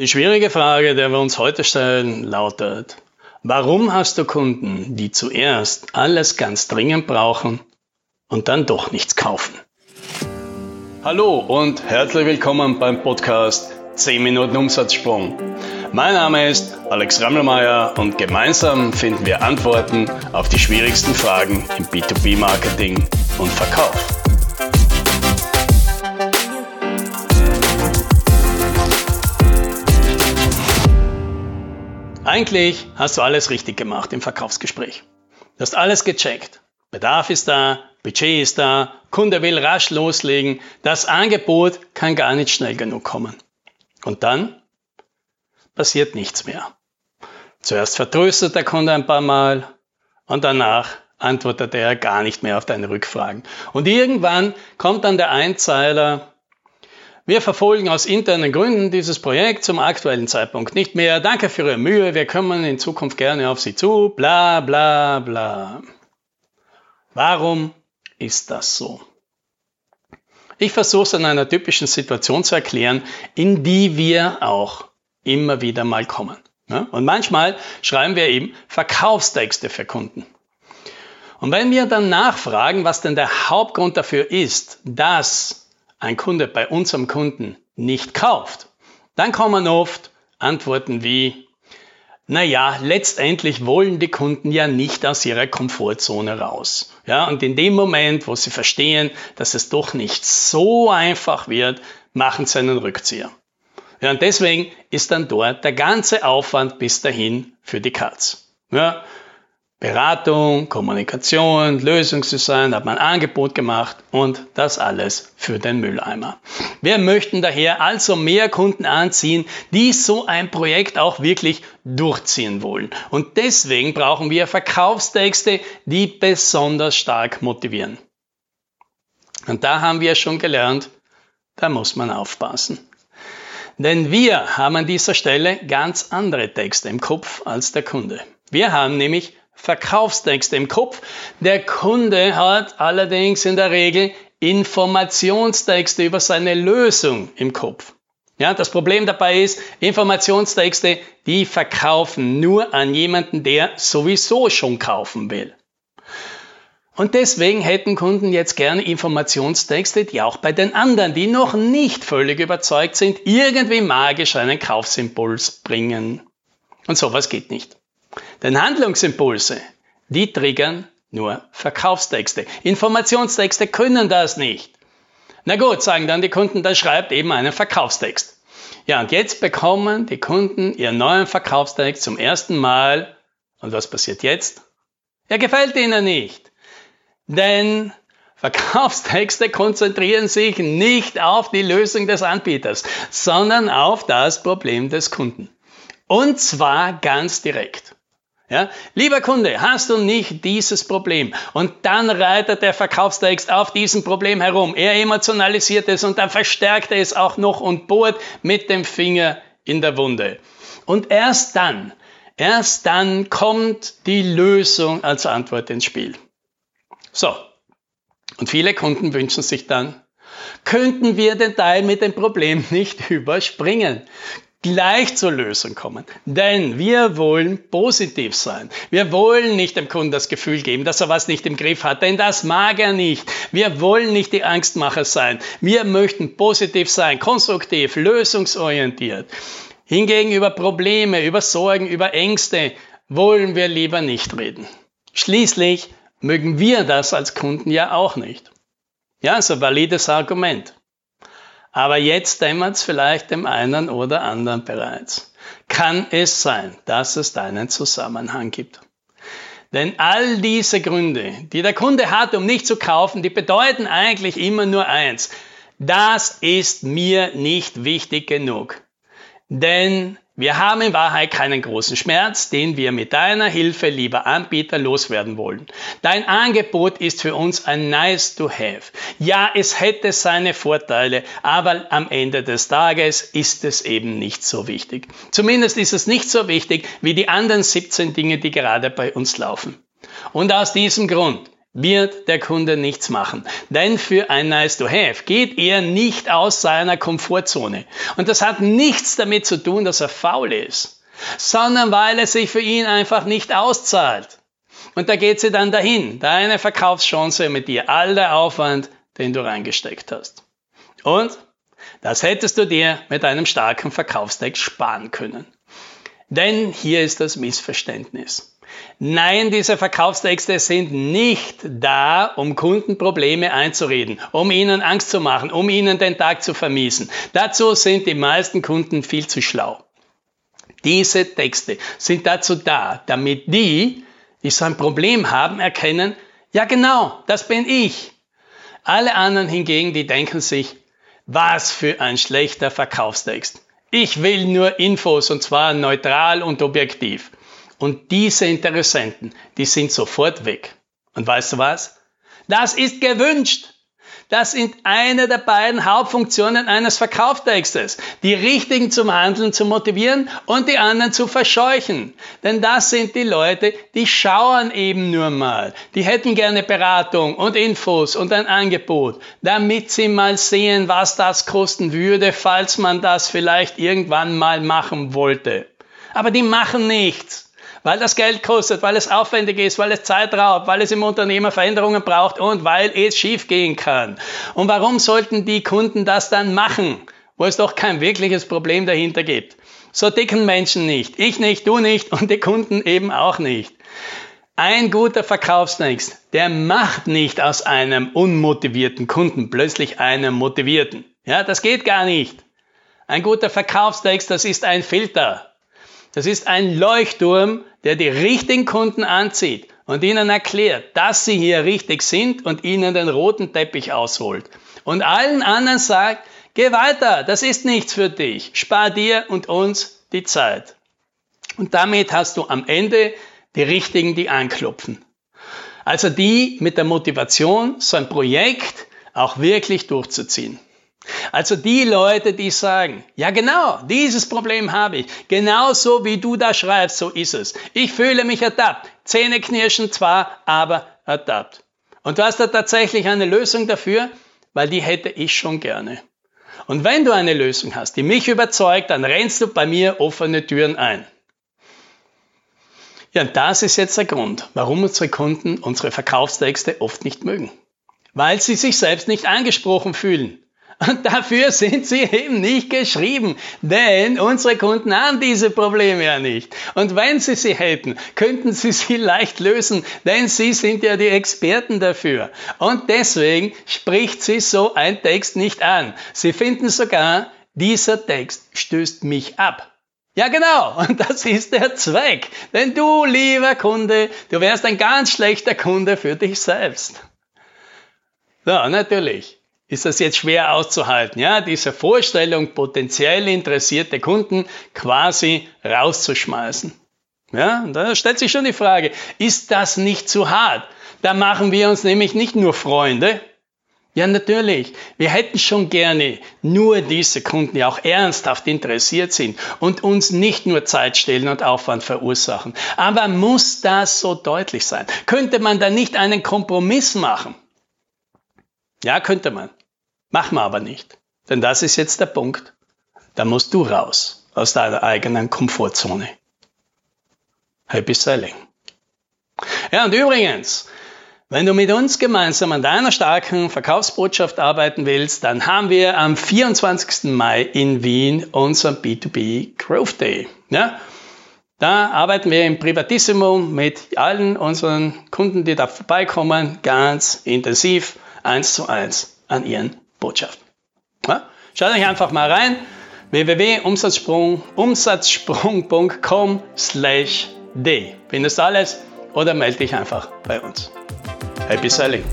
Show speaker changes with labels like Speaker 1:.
Speaker 1: Die schwierige Frage, der wir uns heute stellen, lautet, warum hast du Kunden, die zuerst alles ganz dringend brauchen und dann doch nichts kaufen? Hallo und herzlich willkommen beim Podcast 10 Minuten Umsatzsprung. Mein Name ist Alex Rammelmeier und gemeinsam finden wir Antworten auf die schwierigsten Fragen im B2B-Marketing und Verkauf. Eigentlich hast du alles richtig gemacht im Verkaufsgespräch. Du hast alles gecheckt. Bedarf ist da, Budget ist da, Kunde will rasch loslegen, das Angebot kann gar nicht schnell genug kommen. Und dann passiert nichts mehr. Zuerst vertröstet der Kunde ein paar Mal und danach antwortet er gar nicht mehr auf deine Rückfragen. Und irgendwann kommt dann der Einzeiler, wir verfolgen aus internen Gründen dieses Projekt zum aktuellen Zeitpunkt nicht mehr. Danke für Ihre Mühe. Wir kommen in Zukunft gerne auf Sie zu. Bla bla bla. Warum ist das so? Ich versuche es in einer typischen Situation zu erklären, in die wir auch immer wieder mal kommen. Und manchmal schreiben wir eben Verkaufstexte für Kunden. Und wenn wir dann nachfragen, was denn der Hauptgrund dafür ist, dass ein Kunde bei unserem Kunden nicht kauft, dann kommen oft Antworten wie, naja, letztendlich wollen die Kunden ja nicht aus ihrer Komfortzone raus. Ja, und in dem Moment, wo sie verstehen, dass es doch nicht so einfach wird, machen sie einen Rückzieher. Ja, und deswegen ist dann dort der ganze Aufwand bis dahin für die Katz. Ja, Beratung, Kommunikation, Lösungsdesign, hat man Angebot gemacht und das alles für den Mülleimer. Wir möchten daher also mehr Kunden anziehen, die so ein Projekt auch wirklich durchziehen wollen. Und deswegen brauchen wir Verkaufstexte, die besonders stark motivieren. Und da haben wir schon gelernt, da muss man aufpassen. Denn wir haben an dieser Stelle ganz andere Texte im Kopf als der Kunde. Wir haben nämlich Verkaufstexte im Kopf. Der Kunde hat allerdings in der Regel Informationstexte über seine Lösung im Kopf. Ja, das Problem dabei ist, Informationstexte, die verkaufen nur an jemanden, der sowieso schon kaufen will. Und deswegen hätten Kunden jetzt gerne Informationstexte, die auch bei den anderen, die noch nicht völlig überzeugt sind, irgendwie magisch einen Kaufsimpuls bringen. Und sowas geht nicht. Denn Handlungsimpulse, die triggern nur Verkaufstexte. Informationstexte können das nicht. Na gut, sagen dann die Kunden, dann schreibt eben einen Verkaufstext. Ja, und jetzt bekommen die Kunden ihren neuen Verkaufstext zum ersten Mal. Und was passiert jetzt? Er gefällt ihnen nicht. Denn Verkaufstexte konzentrieren sich nicht auf die Lösung des Anbieters, sondern auf das Problem des Kunden. Und zwar ganz direkt. Ja? Lieber Kunde, hast du nicht dieses Problem? Und dann reitet der Verkaufstext auf diesem Problem herum. Er emotionalisiert es und dann verstärkt er es auch noch und bohrt mit dem Finger in der Wunde. Und erst dann, erst dann kommt die Lösung als Antwort ins Spiel. So. Und viele Kunden wünschen sich dann, könnten wir den Teil mit dem Problem nicht überspringen? Gleich zur Lösung kommen. Denn wir wollen positiv sein. Wir wollen nicht dem Kunden das Gefühl geben, dass er was nicht im Griff hat, denn das mag er nicht. Wir wollen nicht die Angstmacher sein. Wir möchten positiv sein, konstruktiv, lösungsorientiert. Hingegen über Probleme, über Sorgen, über Ängste wollen wir lieber nicht reden. Schließlich mögen wir das als Kunden ja auch nicht. Ja, so valides Argument. Aber jetzt dämmert es vielleicht dem einen oder anderen bereits. Kann es sein, dass es da einen Zusammenhang gibt? Denn all diese Gründe, die der Kunde hat, um nicht zu kaufen, die bedeuten eigentlich immer nur eins. Das ist mir nicht wichtig genug. Denn wir haben in Wahrheit keinen großen Schmerz, den wir mit deiner Hilfe, lieber Anbieter, loswerden wollen. Dein Angebot ist für uns ein nice to have. Ja, es hätte seine Vorteile, aber am Ende des Tages ist es eben nicht so wichtig. Zumindest ist es nicht so wichtig wie die anderen 17 Dinge, die gerade bei uns laufen. Und aus diesem Grund wird der Kunde nichts machen. Denn für ein Nice to Have geht er nicht aus seiner Komfortzone. Und das hat nichts damit zu tun, dass er faul ist, sondern weil es sich für ihn einfach nicht auszahlt. Und da geht sie dann dahin, deine Verkaufschance mit dir, all der Aufwand, den du reingesteckt hast. Und das hättest du dir mit einem starken Verkaufstext sparen können. Denn hier ist das Missverständnis. Nein, diese Verkaufstexte sind nicht da, um Kunden Probleme einzureden, um ihnen Angst zu machen, um ihnen den Tag zu vermiesen. Dazu sind die meisten Kunden viel zu schlau. Diese Texte sind dazu da, damit die, die so ein Problem haben, erkennen, ja genau, das bin ich. Alle anderen hingegen, die denken sich, was für ein schlechter Verkaufstext. Ich will nur Infos und zwar neutral und objektiv. Und diese Interessenten, die sind sofort weg. Und weißt du was? Das ist gewünscht. Das sind eine der beiden Hauptfunktionen eines Verkauftextes. Die Richtigen zum Handeln zu motivieren und die anderen zu verscheuchen. Denn das sind die Leute, die schauen eben nur mal. Die hätten gerne Beratung und Infos und ein Angebot, damit sie mal sehen, was das kosten würde, falls man das vielleicht irgendwann mal machen wollte. Aber die machen nichts weil das Geld kostet, weil es aufwendig ist, weil es Zeit raubt, weil es im Unternehmer Veränderungen braucht und weil es schiefgehen kann. Und warum sollten die Kunden das dann machen, wo es doch kein wirkliches Problem dahinter gibt? So dicken Menschen nicht. Ich nicht, du nicht und die Kunden eben auch nicht. Ein guter Verkaufstext, der macht nicht aus einem unmotivierten Kunden plötzlich einen motivierten. Ja, das geht gar nicht. Ein guter Verkaufstext, das ist ein Filter. Das ist ein Leuchtturm, der die richtigen Kunden anzieht und ihnen erklärt, dass sie hier richtig sind und ihnen den roten Teppich ausholt. Und allen anderen sagt, geh weiter, das ist nichts für dich, spar dir und uns die Zeit. Und damit hast du am Ende die Richtigen, die anklopfen. Also die mit der Motivation, so ein Projekt auch wirklich durchzuziehen. Also die Leute, die sagen, ja genau, dieses Problem habe ich, genauso wie du da schreibst, so ist es. Ich fühle mich ertappt, Zähne knirschen zwar, aber ertappt. Und du hast da tatsächlich eine Lösung dafür, weil die hätte ich schon gerne. Und wenn du eine Lösung hast, die mich überzeugt, dann rennst du bei mir offene Türen ein. Ja, und das ist jetzt der Grund, warum unsere Kunden unsere Verkaufstexte oft nicht mögen. Weil sie sich selbst nicht angesprochen fühlen. Und dafür sind sie eben nicht geschrieben, denn unsere Kunden haben diese Probleme ja nicht. Und wenn sie sie hätten, könnten sie sie leicht lösen, denn sie sind ja die Experten dafür. Und deswegen spricht sie so ein Text nicht an. Sie finden sogar, dieser Text stößt mich ab. Ja, genau. Und das ist der Zweck. Denn du, lieber Kunde, du wärst ein ganz schlechter Kunde für dich selbst. Ja, natürlich ist das jetzt schwer auszuhalten, ja, diese Vorstellung, potenziell interessierte Kunden quasi rauszuschmeißen. Ja, und da stellt sich schon die Frage, ist das nicht zu hart? Da machen wir uns nämlich nicht nur Freunde. Ja, natürlich. Wir hätten schon gerne nur diese Kunden, die auch ernsthaft interessiert sind und uns nicht nur Zeit stellen und Aufwand verursachen. Aber muss das so deutlich sein? Könnte man da nicht einen Kompromiss machen? Ja, könnte man. Machen wir aber nicht. Denn das ist jetzt der Punkt. Da musst du raus aus deiner eigenen Komfortzone. Happy Selling. Ja, und übrigens, wenn du mit uns gemeinsam an deiner starken Verkaufsbotschaft arbeiten willst, dann haben wir am 24. Mai in Wien unseren B2B Growth Day. Ja? Da arbeiten wir im Privatissimo mit allen unseren Kunden, die da vorbeikommen, ganz intensiv, eins zu eins an ihren Botschaft. Ja? Schaut euch einfach mal rein www.umsatzsprung, umsatzsprung.com slash d. Findest alles oder melde dich einfach bei uns. Happy Selling!